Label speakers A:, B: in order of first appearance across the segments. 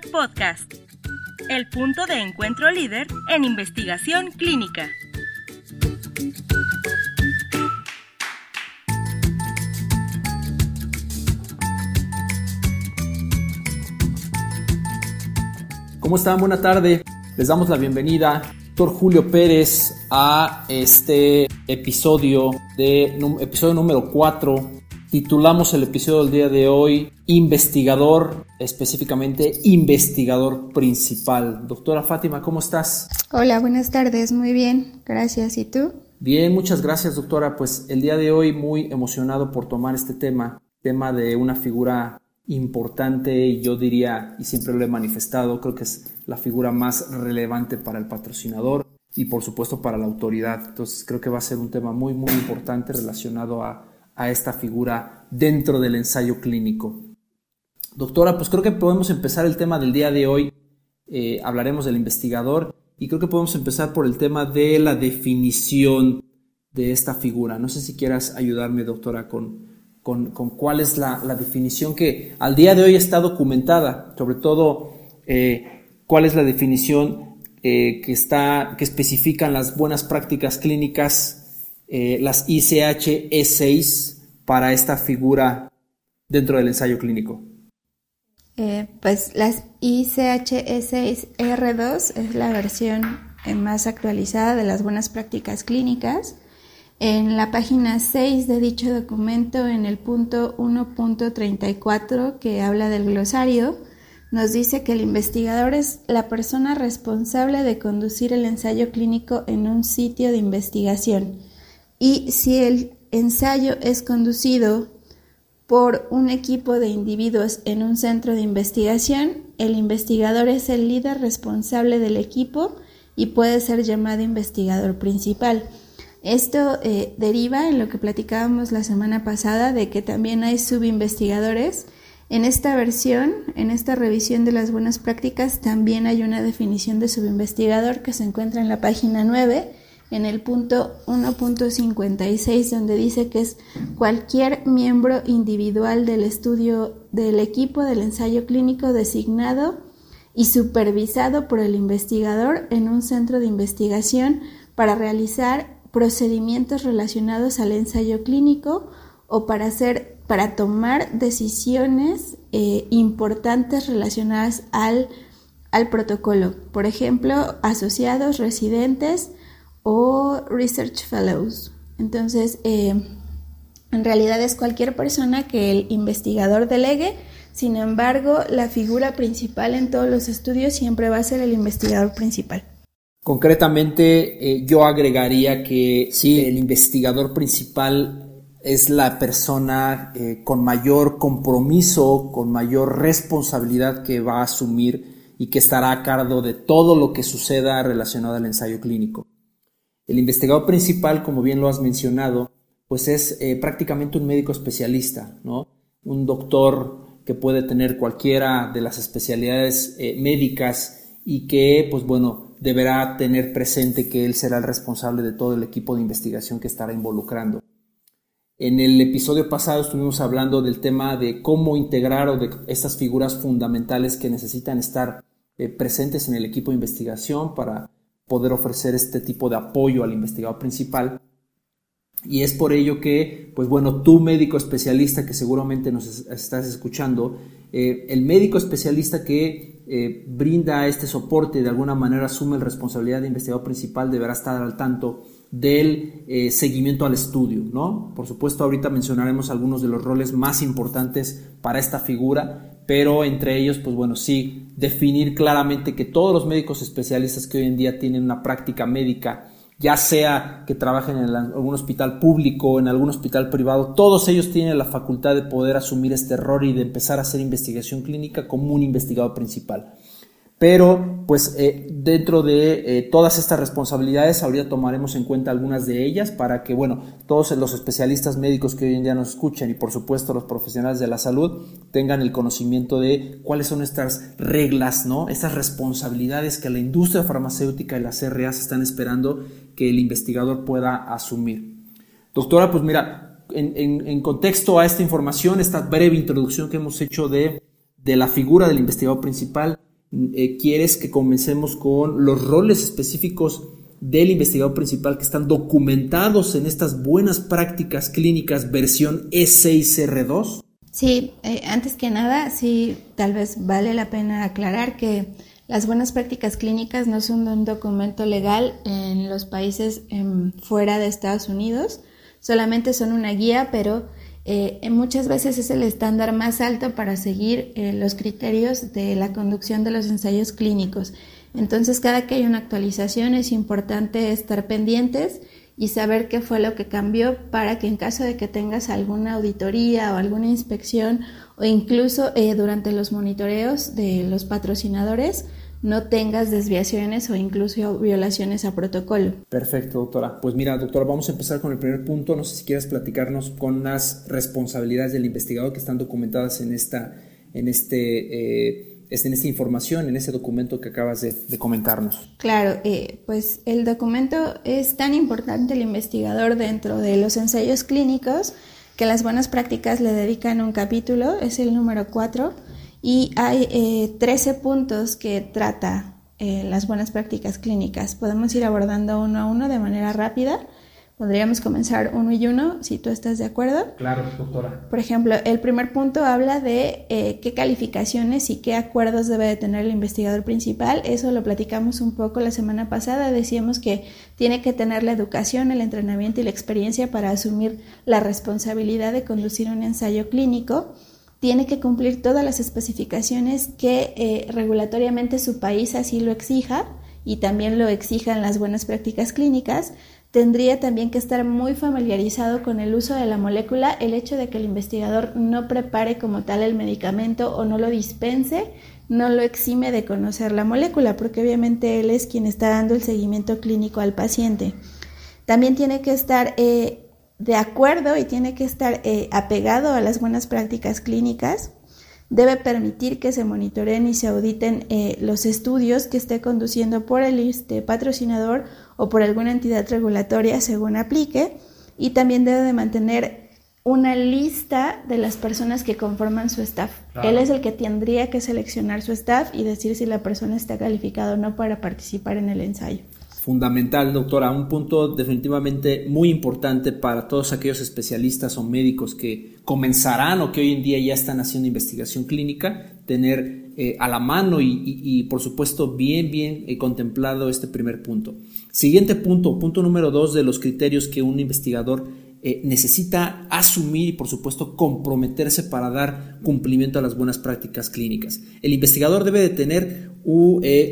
A: Podcast, el punto de encuentro líder en investigación clínica.
B: ¿Cómo están? Buena tarde. Les damos la bienvenida, doctor Julio Pérez, a este episodio de episodio número 4. Titulamos el episodio del día de hoy Investigador, específicamente investigador principal. Doctora Fátima, ¿cómo estás?
C: Hola, buenas tardes, muy bien, gracias. ¿Y tú?
B: Bien, muchas gracias, doctora. Pues el día de hoy muy emocionado por tomar este tema, tema de una figura importante y yo diría, y siempre lo he manifestado, creo que es la figura más relevante para el patrocinador y por supuesto para la autoridad. Entonces creo que va a ser un tema muy, muy importante relacionado a, esta figura dentro del ensayo clínico. Doctora, pues creo que podemos empezar el tema del día de hoy. Eh, hablaremos del investigador y creo que podemos empezar por el tema de la definición de esta figura. No sé si quieras ayudarme, doctora, con, con, cuál es la, definición que al día de hoy está documentada, sobre todo eh, cuál es la definición eh, que, está, que especifican las buenas prácticas clínicas, eh, las ICH E6 para esta figura dentro del ensayo clínico.
C: pues las ICH E6 R2 es la versión más actualizada de las buenas prácticas clínicas en la página 6 de dicho documento, en el punto 1.34 que habla del glosario, nos dice que el investigador es la persona responsable de conducir el ensayo clínico en un sitio de investigación. Y si el ensayo es conducido por un equipo de individuos en un centro de investigación, el investigador es el líder responsable del equipo y puede ser llamado investigador principal. Esto eh, deriva en lo que platicábamos la semana pasada de que también hay subinvestigadores. En esta versión, en esta revisión de las buenas prácticas, también hay una definición de subinvestigador que se encuentra en la página 9, en el punto 1.56, donde dice que es cualquier miembro individual del estudio del equipo del ensayo clínico designado y supervisado por el investigador en un centro de investigación para realizar procedimientos relacionados al ensayo clínico o para hacer para tomar decisiones eh, importantes relacionadas al, al, protocolo, por ejemplo, asociados, residentes o research fellows. Entonces, eh, en realidad es cualquier persona que el investigador delegue, sin embargo, la figura principal en todos los estudios siempre va a ser el investigador principal.
B: Concretamente, eh, yo agregaría que sí, el investigador principal es la persona eh, con mayor compromiso, con mayor responsabilidad que va a asumir y que estará a cargo de todo lo que suceda relacionado al ensayo clínico. El investigador principal, como bien lo has mencionado, pues es eh, prácticamente un médico especialista, ¿no? Un doctor que puede tener cualquiera de las especialidades médicas y que, pues bueno, deberá tener presente que él será el responsable de todo el equipo de investigación que estará involucrando. En el episodio pasado estuvimos hablando del tema de cómo integrar o de estas figuras fundamentales que necesitan estar eh, presentes en el equipo de investigación para poder ofrecer este tipo de apoyo al investigador principal. Y es por ello que, pues bueno, tú médico especialista que seguramente nos estás escuchando, eh, el médico especialista que eh, brinda este soporte, de alguna manera asume la responsabilidad de investigador principal, deberá estar al tanto del eh, seguimiento al estudio, ¿no? Por supuesto, ahorita mencionaremos algunos de los roles más importantes para esta figura, pero entre ellos, pues bueno, sí, definir claramente que todos los médicos especialistas que hoy en día tienen una práctica médica ya sea que trabajen en algún hospital público o en algún hospital privado, todos ellos tienen la facultad de poder asumir este error y de empezar a hacer investigación clínica como un investigador principal. Pero, pues, eh, dentro de eh, todas estas responsabilidades, ahorita tomaremos en cuenta algunas de ellas para que, bueno, todos los especialistas médicos que hoy en día nos escuchan y, por supuesto, los profesionales de la salud tengan el conocimiento de cuáles son estas reglas, ¿no? Estas responsabilidades que la industria farmacéutica y las CRAs están esperando que el investigador pueda asumir. Doctora, pues mira, en, contexto a esta información, esta breve introducción que hemos hecho de, de la figura del investigador principal, eh, quieres que comencemos con los roles específicos del investigador principal que están documentados en estas buenas prácticas clínicas versión E6R2?
C: Sí, eh, antes que nada, sí, tal vez vale la pena aclarar que las buenas prácticas clínicas no son un documento legal en los países em, fuera de Estados Unidos, solamente son una guía, pero eh, muchas veces es el estándar más alto para seguir eh, los criterios de la conducción de los ensayos clínicos. Entonces, cada que hay una actualización es importante estar pendientes y saber qué fue lo que cambió para que en caso de que tengas alguna auditoría o alguna inspección o incluso eh, durante los monitoreos de los patrocinadores, no tengas desviaciones o incluso violaciones a protocolo.
B: Perfecto, doctora. Pues mira, doctora, vamos a empezar con el primer punto. No sé si quieres platicarnos con las responsabilidades del investigador que están documentadas en esta, en este, eh, en esta información, en ese documento que acabas de, comentarnos.
C: Claro, eh, pues el documento es tan importante el investigador dentro de los ensayos clínicos que las buenas prácticas le dedican un capítulo, es el número 4 y hay eh, 13 puntos que trata eh, las buenas prácticas clínicas. Podemos ir abordando uno a uno de manera rápida. Podríamos comenzar uno y uno, si tú estás de acuerdo.
B: Claro, doctora.
C: Por ejemplo, el primer punto habla de eh, qué calificaciones y qué acuerdos debe de tener el investigador principal. Eso lo platicamos un poco la semana pasada. Decíamos que tiene que tener la educación, el entrenamiento y la experiencia para asumir la responsabilidad de conducir un ensayo clínico tiene que cumplir todas las especificaciones que eh, regulatoriamente su país así lo exija y también lo exijan las buenas prácticas clínicas. Tendría también que estar muy familiarizado con el uso de la molécula, el hecho de que el investigador no prepare como tal el medicamento o no lo dispense, no lo exime de conocer la molécula, porque obviamente él es quien está dando el seguimiento clínico al paciente. También tiene que estar eh, de acuerdo y tiene que estar eh, apegado a las buenas prácticas clínicas. Debe permitir que se monitoreen y se auditen eh, los estudios que esté conduciendo por el este patrocinador o por alguna entidad regulatoria según aplique. Y también debe de mantener una lista de las personas que conforman su staff. Él es el que tendría que seleccionar su staff y decir si la persona está calificada o no para participar en el ensayo
B: fundamental, doctora, un punto definitivamente muy importante para todos aquellos especialistas o médicos que comenzarán o que hoy en día ya están haciendo investigación clínica, tener eh, a la mano y, por supuesto bien, bien eh, contemplado este primer punto. Siguiente punto, punto número dos de los criterios que un investigador eh, necesita asumir y por supuesto comprometerse para dar cumplimiento a las buenas prácticas clínicas. El investigador debe de tener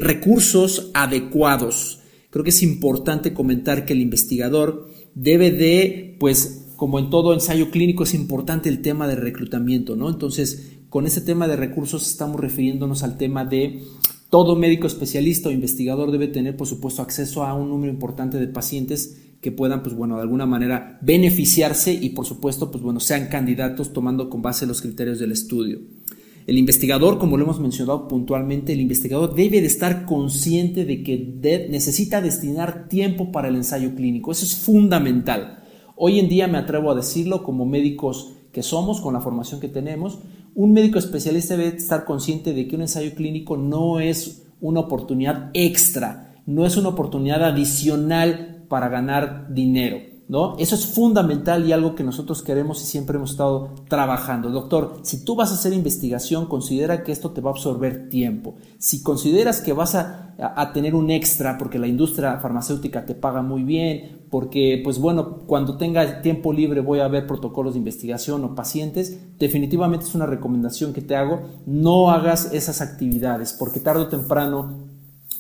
B: recursos adecuados Creo que es importante comentar que el investigador debe de, pues, como en todo ensayo clínico, es importante el tema de reclutamiento, ¿no? Entonces, con este tema de recursos estamos refiriéndonos al tema de todo médico especialista o investigador debe tener, por supuesto, acceso a un número importante de pacientes que puedan, pues bueno, de alguna manera beneficiarse y, por supuesto, pues bueno, sean candidatos tomando con base los criterios del estudio. El investigador, como lo hemos mencionado puntualmente, el investigador debe de estar consciente de que necesita destinar tiempo para el ensayo clínico. Eso es fundamental. Hoy en día me atrevo a decirlo como médicos que somos, con la formación que tenemos, un médico especialista debe estar consciente de que un ensayo clínico no es una oportunidad extra, no es una oportunidad adicional para ganar dinero ¿no? Eso es fundamental y algo que nosotros queremos y siempre hemos estado trabajando. Doctor, si tú vas a hacer investigación, considera que esto te va a absorber tiempo. Si consideras que vas a, tener un extra porque la industria farmacéutica te paga muy bien, porque, pues bueno, cuando tenga tiempo libre voy a ver protocolos de investigación o pacientes, definitivamente es una recomendación que te hago, no hagas esas actividades, porque tarde o temprano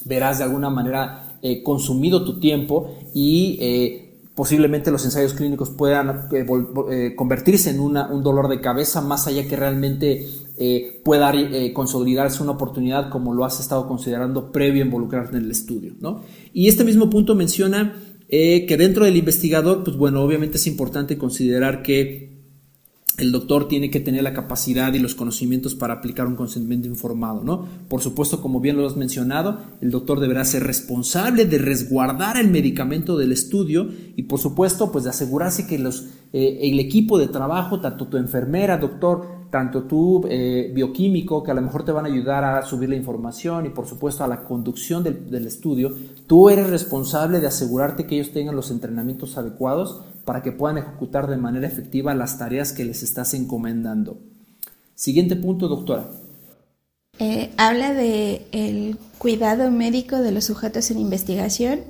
B: verás de alguna manera eh, consumido tu tiempo y eh, posiblemente los ensayos clínicos puedan eh, eh, convertirse en un dolor de cabeza más allá que realmente eh, pueda consolidarse una oportunidad como lo has estado considerando previo a involucrarte en el estudio. ¿no? Y este mismo punto menciona que dentro del investigador, pues bueno, obviamente es importante considerar que el doctor tiene que tener la capacidad y los conocimientos para aplicar un consentimiento informado, ¿no? Por supuesto, como bien lo has mencionado, el doctor deberá ser responsable de resguardar el medicamento del estudio y, por supuesto, pues de asegurarse que eh, el equipo de trabajo, tanto tu enfermera, doctor, tanto tú, eh, bioquímico, que a lo mejor te van a ayudar a subir la información y por supuesto a la conducción del, estudio, tú eres responsable de asegurarte que ellos tengan los entrenamientos adecuados para que puedan ejecutar de manera efectiva las tareas que les estás encomendando. Siguiente punto, doctora.
C: Eh, habla de el cuidado médico de los sujetos en investigación.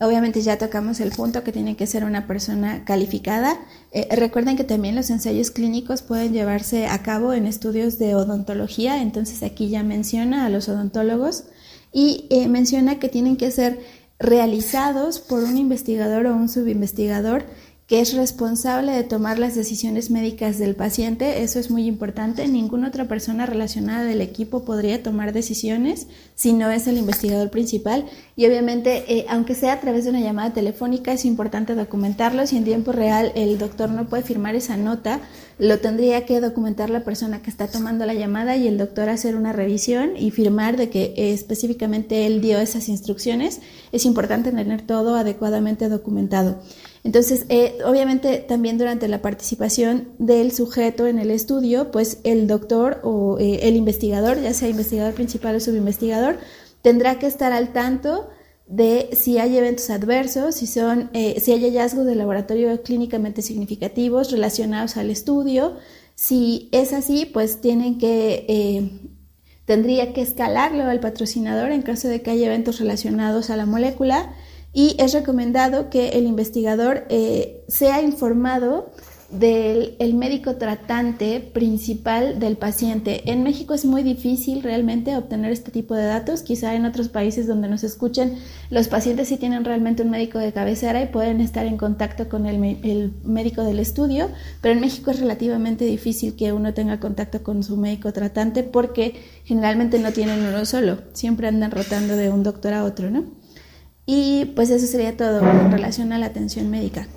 C: Obviamente ya tocamos el punto que tiene que ser una persona calificada. Eh, recuerden que también los ensayos clínicos pueden llevarse a cabo en estudios de odontología, entonces aquí ya menciona a los odontólogos y eh, menciona que tienen que ser realizados por un investigador o un subinvestigador que es responsable de tomar las decisiones médicas del paciente. Eso es muy importante. Ninguna otra persona relacionada del equipo podría tomar decisiones si no es el investigador principal. Y obviamente, eh, aunque sea a través de una llamada telefónica, es importante documentarlo. Si en tiempo real el doctor no puede firmar esa nota, lo tendría que documentar la persona que está tomando la llamada y el doctor hacer una revisión y firmar de que eh, específicamente él dio esas instrucciones. Es importante tener todo adecuadamente documentado. Entonces, eh, obviamente también durante la participación del sujeto en el estudio, pues el doctor o eh, el investigador, ya sea investigador principal o subinvestigador, tendrá que estar al tanto de si hay eventos adversos, si, son, eh, si hay hallazgos de laboratorio clínicamente significativos relacionados al estudio. Si es así, pues tienen que, tendría que escalarlo al patrocinador en caso de que haya eventos relacionados a la molécula y es recomendado que el investigador eh, sea informado del médico tratante principal del paciente. En México es muy difícil realmente obtener este tipo de datos. Quizá en otros países donde nos escuchen, los pacientes sí tienen realmente un médico de cabecera y pueden estar en contacto con el, el médico del estudio, pero en México es relativamente difícil que uno tenga contacto con su médico tratante porque generalmente no tienen uno solo, siempre andan rotando de un doctor a otro, ¿no? Y pues eso sería todo en relación a la atención médica.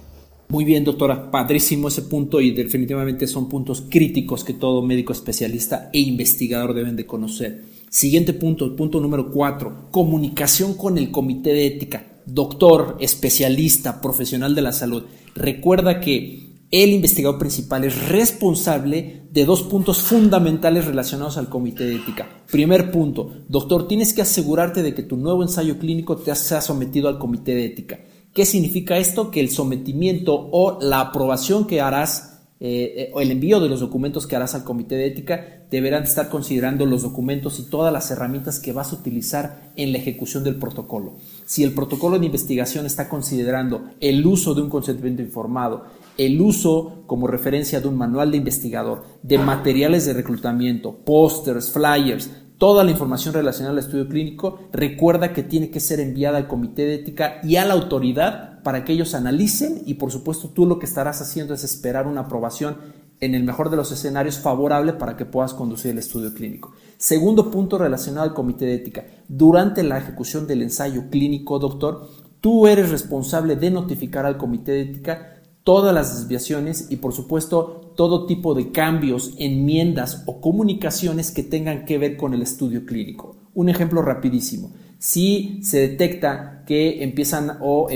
B: Muy bien, doctora, padrísimo ese punto y definitivamente son puntos críticos que todo médico especialista e investigador deben de conocer. Siguiente punto, punto número cuatro, comunicación con el comité de ética. Doctor, especialista, profesional de la salud, recuerda que el investigador principal es responsable de dos puntos fundamentales relacionados al comité de ética. Primer punto, doctor, tienes que asegurarte de que tu nuevo ensayo clínico te sea sometido al comité de ética. ¿Qué significa esto? Que el sometimiento o la aprobación que harás eh, eh, o el envío de los documentos que harás al comité de ética deberán estar considerando los documentos y todas las herramientas que vas a utilizar en la ejecución del protocolo. Si el protocolo de investigación está considerando el uso de un consentimiento informado, el uso como referencia de un manual de investigador, de materiales de reclutamiento, pósters, flyers, toda la información relacionada al estudio clínico, recuerda que tiene que ser enviada al comité de ética y a la autoridad para que ellos analicen y por supuesto tú lo que estarás haciendo es esperar una aprobación en el mejor de los escenarios favorable para que puedas conducir el estudio clínico. Segundo punto relacionado al comité de ética. Durante la ejecución del ensayo clínico, doctor, tú eres responsable de notificar al comité de ética todas las desviaciones y por supuesto todo tipo de cambios, enmiendas o comunicaciones que tengan que ver con el estudio clínico. Un ejemplo rapidísimo. Si se detecta que empiezan o,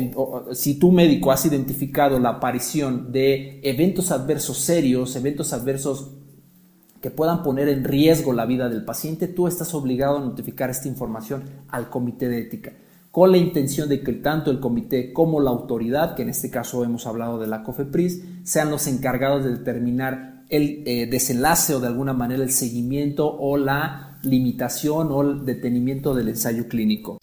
B: si tu médico has identificado la aparición de eventos adversos serios, eventos adversos que puedan poner en riesgo la vida del paciente, tú estás obligado a notificar esta información al comité de ética con la intención de que tanto el comité como la autoridad, que en este caso hemos hablado de la COFEPRIS, sean los encargados de determinar el eh, desenlace o de alguna manera el seguimiento o la limitación o el detenimiento del ensayo clínico.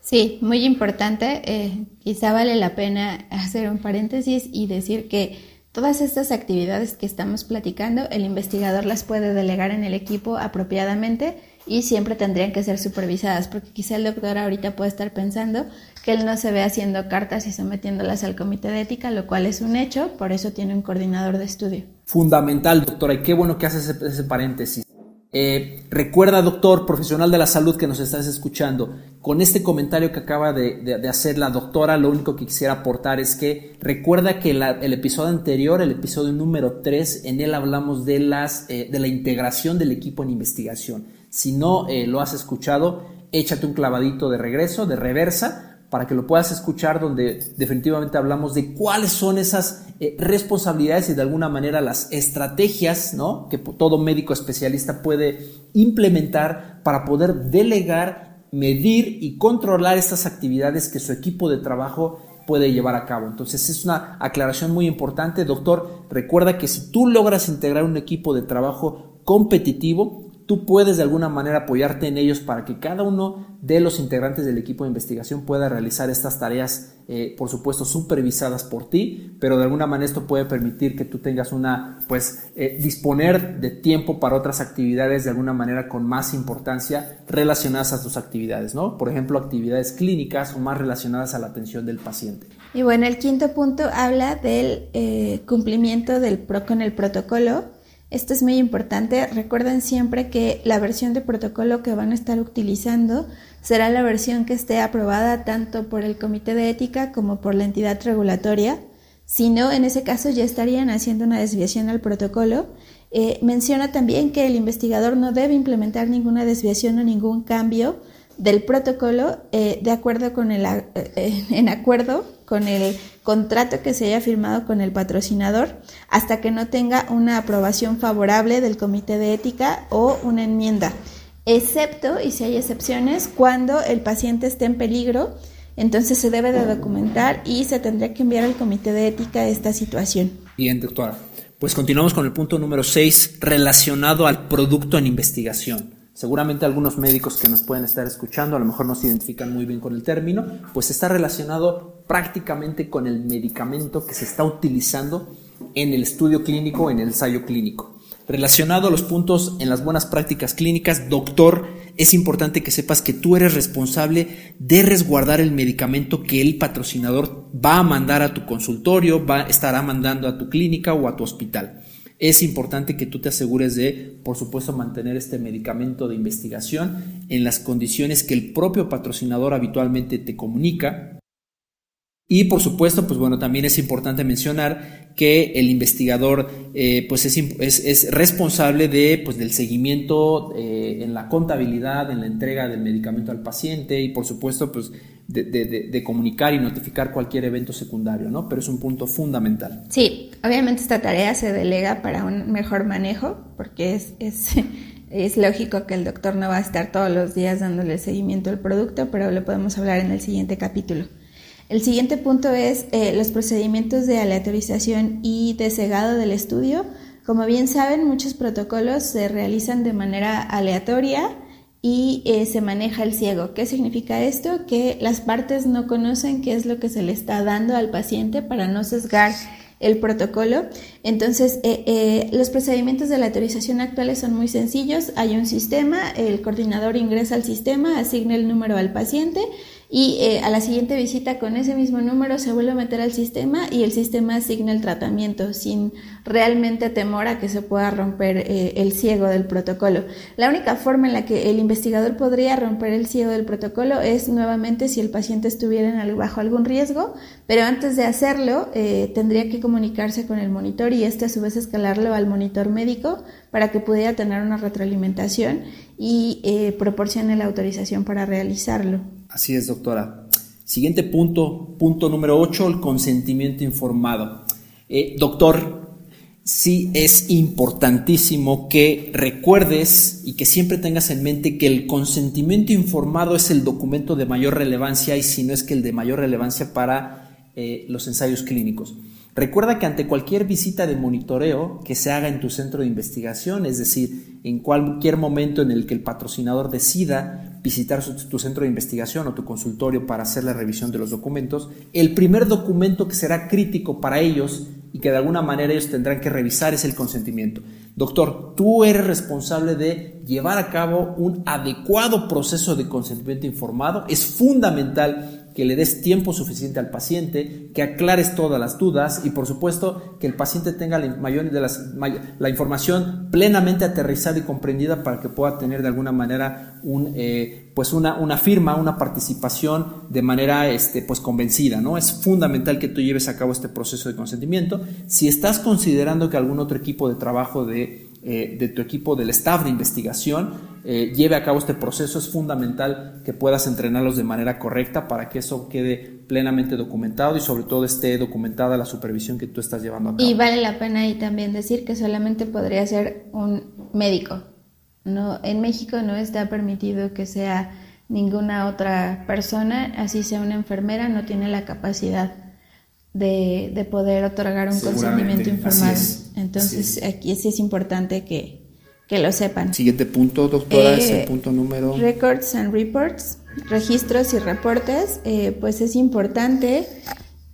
C: Sí, muy importante. Eh, quizá vale la pena hacer un paréntesis y decir que todas estas actividades que estamos platicando, el investigador las puede delegar en el equipo apropiadamente y siempre tendrían que ser supervisadas, porque quizá el doctor ahorita puede estar pensando que él no se ve haciendo cartas y sometiéndolas al comité de ética, lo cual es un hecho, por eso tiene un coordinador de estudio.
B: Fundamental, doctora, y qué bueno que haces ese, paréntesis. Eh, recuerda, doctor, profesional de la salud que nos estás escuchando, con este comentario que acaba de, hacer la doctora, lo único que quisiera aportar es que recuerda que el episodio anterior, el episodio número 3, en él hablamos de, las, eh, de la integración del equipo en investigación. Si no eh, lo has escuchado, échate un clavadito de regreso, de reversa, para que lo puedas escuchar, donde definitivamente hablamos de cuáles son esas eh, responsabilidades y de alguna manera las estrategias ¿no? que todo médico especialista puede implementar para poder delegar, medir y controlar estas actividades que su equipo de trabajo puede llevar a cabo. Entonces es una aclaración muy importante, doctor. Recuerda que si tú logras integrar un equipo de trabajo competitivo, tú puedes de alguna manera apoyarte en ellos para que cada uno de los integrantes del equipo de investigación pueda realizar estas tareas, eh, por supuesto, supervisadas por ti, pero de alguna manera esto puede permitir que tú tengas una, pues, eh, disponer de tiempo para otras actividades de alguna manera con más importancia relacionadas a tus actividades, ¿no? Por ejemplo, actividades clínicas o más relacionadas a la atención del paciente.
C: Y bueno, el quinto punto habla del eh, cumplimiento del pro con el protocolo esto es muy importante. Recuerden siempre que la versión de protocolo que van a estar utilizando será la versión que esté aprobada tanto por el comité de ética como por la entidad regulatoria. Si no, en ese caso ya estarían haciendo una desviación al protocolo. Eh, menciona también que el investigador no debe implementar ninguna desviación o ningún cambio del protocolo eh, de acuerdo con el, eh, en acuerdo con el contrato que se haya firmado con el patrocinador hasta que no tenga una aprobación favorable del comité de ética o una enmienda, excepto, y si hay excepciones, cuando el paciente esté en peligro, entonces se debe de documentar y se tendría que enviar al comité de ética esta situación.
B: Bien, doctora. Pues continuamos con el punto número 6 relacionado al producto en investigación. Seguramente algunos médicos que nos pueden estar escuchando a lo mejor no se identifican muy bien con el término, pues está relacionado prácticamente con el medicamento que se está utilizando en el estudio clínico, en el ensayo clínico. Relacionado a los puntos en las buenas prácticas clínicas, doctor, es importante que sepas que tú eres responsable de resguardar el medicamento que el patrocinador va a mandar a tu consultorio, va, estará mandando a tu clínica o a tu hospital es importante que tú te asegures de, por supuesto, mantener este medicamento de investigación en las condiciones que el propio patrocinador habitualmente te comunica. Y por supuesto, pues bueno, también es importante mencionar que el investigador eh, pues es, es, responsable de, pues del seguimiento eh, en la contabilidad, en la entrega del medicamento al paciente y por supuesto pues de, comunicar y notificar cualquier evento secundario, ¿no? Pero es un punto fundamental.
C: Sí, obviamente esta tarea se delega para un mejor manejo, porque es, es, lógico que el doctor no va a estar todos los días dándole seguimiento al producto, pero lo podemos hablar en el siguiente capítulo. El siguiente punto es eh, los procedimientos de aleatorización y de cegado del estudio. Como bien saben, muchos protocolos se realizan de manera aleatoria y eh, se maneja el ciego. ¿Qué significa esto? Que las partes no conocen qué es lo que se le está dando al paciente para no sesgar el protocolo. Entonces, eh, los procedimientos de la autorización actuales son muy sencillos. Hay un sistema, el coordinador ingresa al sistema, asigna el número al paciente y eh, a la siguiente visita con ese mismo número se vuelve a meter al sistema y el sistema asigna el tratamiento sin realmente temor a que se pueda romper eh, el ciego del protocolo. La única forma en la que el investigador podría romper el ciego del protocolo es nuevamente si el paciente estuviera bajo algún riesgo, pero antes de hacerlo eh, tendría que comunicarse con el monitor y este a su vez escalarlo al monitor médico para que pudiera tener una retroalimentación y proporcione la autorización para realizarlo.
B: Así es, doctora. Siguiente punto, punto número 8, el consentimiento informado. Eh, doctor, sí es importantísimo que recuerdes y que siempre tengas en mente que el consentimiento informado es el documento de mayor relevancia y si no es que el de mayor relevancia para eh, los ensayos clínicos. Recuerda que ante cualquier visita de monitoreo que se haga en tu centro de investigación, es decir, en cualquier momento en el que el patrocinador decida visitar tu centro de investigación o tu consultorio para hacer la revisión de los documentos, el primer documento que será crítico para ellos y que de alguna manera ellos tendrán que revisar es el consentimiento. Doctor, tú eres responsable de llevar a cabo un adecuado proceso de consentimiento informado. Es fundamental que le des tiempo suficiente al paciente, que aclares todas las dudas y por supuesto que el paciente tenga la, información plenamente aterrizada y comprendida para que pueda tener de alguna manera eh, pues una, una, firma, una participación de manera este, pues convencida. ¿no? Es fundamental que tú lleves a cabo este proceso de consentimiento. Si estás considerando que algún otro equipo de trabajo de eh, de tu equipo, del staff de investigación, eh, lleve a cabo este proceso. Es fundamental que puedas entrenarlos de manera correcta para que eso quede plenamente documentado y sobre todo esté documentada la supervisión que tú estás llevando a cabo.
C: Y vale la pena ahí también decir que solamente podría ser un médico. No, en México no está permitido que sea ninguna otra persona, así sea una enfermera, no tiene la capacidad de, de poder otorgar un consentimiento informado. Entonces, aquí sí es importante que, que, lo sepan.
B: Siguiente punto, doctora, es el eh, punto número.
C: Records and reports, registros y reportes, eh, pues es importante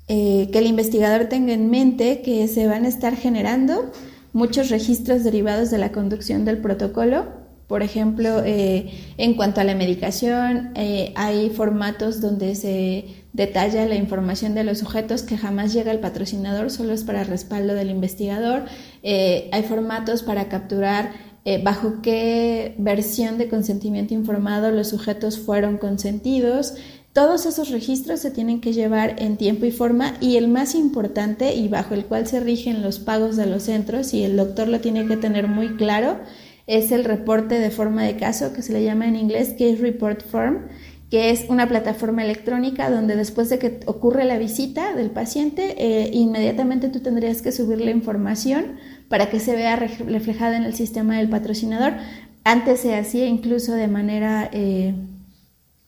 C: eh, que el investigador tenga en mente que se van a estar generando muchos registros derivados de la conducción del protocolo por ejemplo, en cuanto a la medicación, hay formatos donde se detalla la información de los sujetos que jamás llega al patrocinador, solo es para respaldo del investigador. Eh, hay formatos para capturar bajo qué versión de consentimiento informado los sujetos fueron consentidos. Todos esos registros se tienen que llevar en tiempo y forma y el más importante y bajo el cual se rigen los pagos de los centros y el doctor lo tiene que tener muy claro es el reporte de forma de caso, que se le llama en inglés Case Report Form, que es una plataforma electrónica donde después de que ocurre la visita del paciente, eh, inmediatamente tú tendrías que subir la información para que se vea reflejada en el sistema del patrocinador. Antes se hacía incluso de manera... Eh,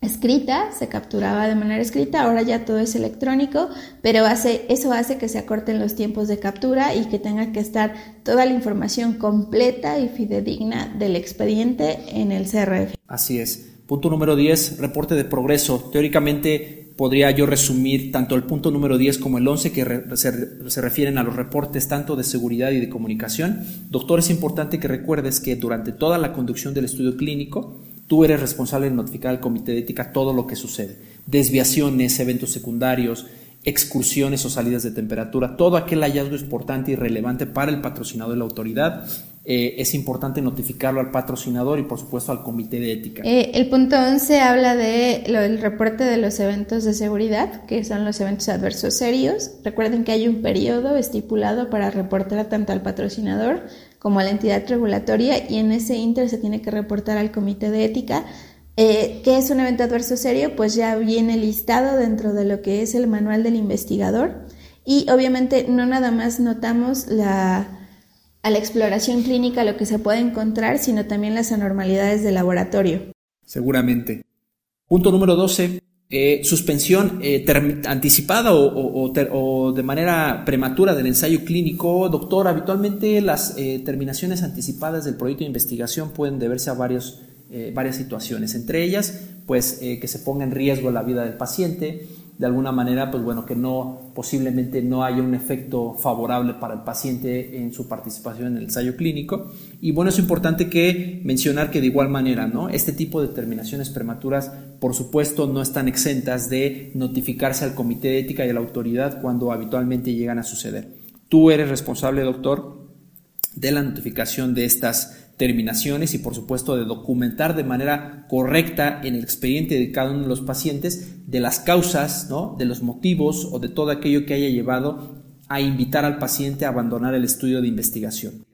C: escrita, se capturaba de manera escrita, ahora ya todo es electrónico, pero hace, eso hace que se acorten los tiempos de captura y que tenga que estar toda la información completa y fidedigna del expediente en el CRF.
B: Así es. Punto número 10, reporte de progreso. Teóricamente podría yo resumir tanto el punto número 10 como el 11 que se, se, refieren a los reportes tanto de seguridad y de comunicación. Doctor, es importante que recuerdes que durante toda la conducción del estudio clínico, Tú eres responsable de notificar al comité de ética todo lo que sucede. Desviaciones, eventos secundarios, excursiones o salidas de temperatura, todo aquel hallazgo importante y relevante para el patrocinador y la autoridad. Eh, es importante notificarlo al patrocinador y por supuesto al comité de ética.
C: Eh, el punto 11 habla del reporte de los eventos de seguridad, que son los eventos adversos serios. Recuerden que hay un periodo estipulado para reportar tanto al patrocinador como a la entidad regulatoria y en ese inter se tiene que reportar al comité de ética. Eh, ¿Qué es un evento adverso serio? Pues ya viene listado dentro de lo que es el manual del investigador y obviamente no nada más notamos la, a la exploración clínica lo que se puede encontrar, sino también las anormalidades del laboratorio.
B: Seguramente. Punto número 12. Eh, suspensión eh, anticipada o, de manera prematura del ensayo clínico. Doctor, habitualmente las eh, terminaciones anticipadas del proyecto de investigación pueden deberse a varios, varias situaciones, entre ellas, pues que se ponga en riesgo la vida del paciente, de alguna manera, pues bueno, que no, posiblemente no haya un efecto favorable para el paciente en su participación en el ensayo clínico. Y bueno, es importante que mencionar que de igual manera, ¿no? Este tipo de terminaciones prematuras, por supuesto, no están exentas de notificarse al comité de ética y a la autoridad cuando habitualmente llegan a suceder. Tú eres responsable, doctor, de la notificación de estas terminaciones y por supuesto de documentar de manera correcta en el expediente de cada uno de los pacientes de las causas, ¿no? de los motivos o de todo aquello que haya llevado a invitar al paciente a abandonar el estudio de investigación.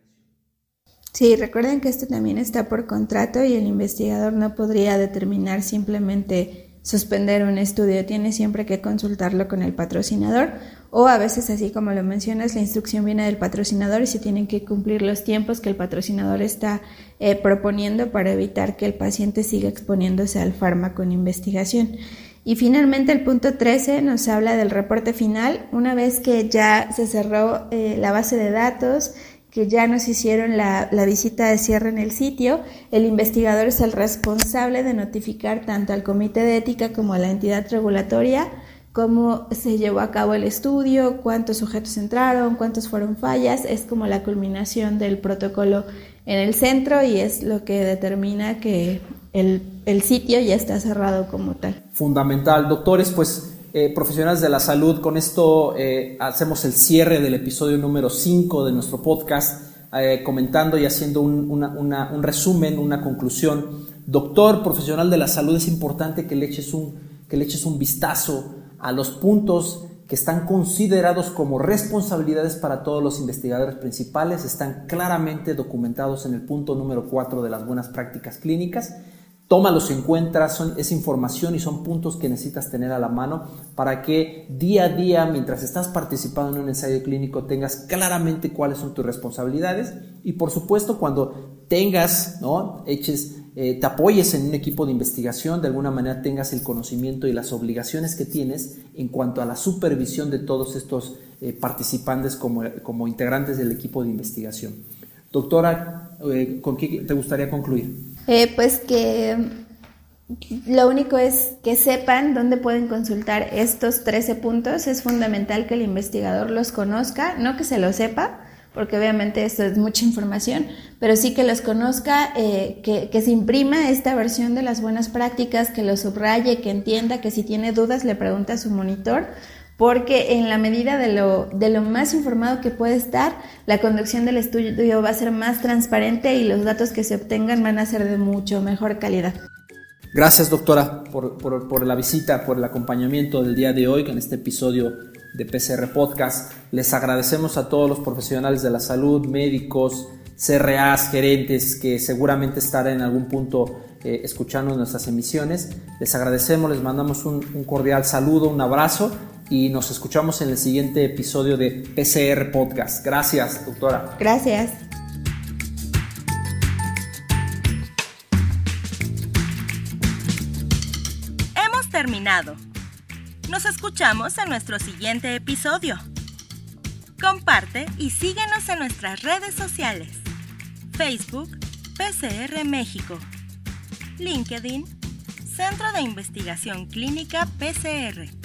C: Sí, recuerden que esto también está por contrato y el investigador no podría determinar simplemente suspender un estudio, tiene siempre que consultarlo con el patrocinador o a veces, así como lo mencionas, la instrucción viene del patrocinador y se tienen que cumplir los tiempos que el patrocinador está eh, proponiendo para evitar que el paciente siga exponiéndose al fármaco en investigación. Y finalmente el punto 13 nos habla del reporte final. Una vez que ya se cerró eh, la base de datos, que ya nos hicieron la, visita de cierre en el sitio, el investigador es el responsable de notificar tanto al comité de ética como a la entidad regulatoria cómo se llevó a cabo el estudio, cuántos sujetos entraron, cuántos fueron fallas, es como la culminación del protocolo en el centro y es lo que determina que el, el sitio ya está cerrado como tal.
B: Fundamental. Doctores, pues eh, profesionales de la salud. Con esto eh, hacemos el cierre del episodio número 5 de nuestro podcast, eh, comentando y haciendo un, resumen, una conclusión. Doctor, profesional de la salud, es importante que le eches un, que le eches un vistazo a los puntos que están considerados como responsabilidades para todos los investigadores principales, están claramente documentados en el punto número 4 de las buenas prácticas clínicas. Tómalos en cuenta, son, es información y son puntos que necesitas tener a la mano para que día a día, mientras estás participando en un ensayo clínico, tengas claramente cuáles son tus responsabilidades y por supuesto cuando tengas, ¿no? eches eh, te apoyes en un equipo de investigación, de alguna manera tengas el conocimiento y las obligaciones que tienes en cuanto a la supervisión de todos estos eh, participantes como, como, integrantes del equipo de investigación. Doctora, eh, ¿con qué te gustaría concluir?
C: Pues que lo único es que sepan dónde pueden consultar estos 13 puntos. Es fundamental que el investigador los conozca, no que se lo sepa, porque obviamente esto es mucha información, pero sí que los conozca, eh, que, se imprima esta versión de las buenas prácticas, que lo subraye, que entienda, que si tiene dudas le pregunte a su monitor, porque en la medida de lo, de lo más informado que puede estar, la conducción del estudio va a ser más transparente y los datos que se obtengan van a ser de mucho mejor calidad.
B: Gracias doctora por, por, la visita, por el acompañamiento del día de hoy en este episodio de PCR Podcast. Les agradecemos a todos los profesionales de la salud, médicos, CRAs, gerentes que seguramente estarán en algún punto eh, escuchando nuestras emisiones. Les agradecemos, les mandamos un cordial saludo, un abrazo y nos escuchamos en el siguiente episodio de PCR Podcast. Gracias, doctora.
C: Gracias.
A: Hemos terminado. Nos escuchamos en nuestro siguiente episodio. Comparte y síguenos en nuestras redes sociales. Facebook, PCR México. LinkedIn, Centro de Investigación Clínica PCR.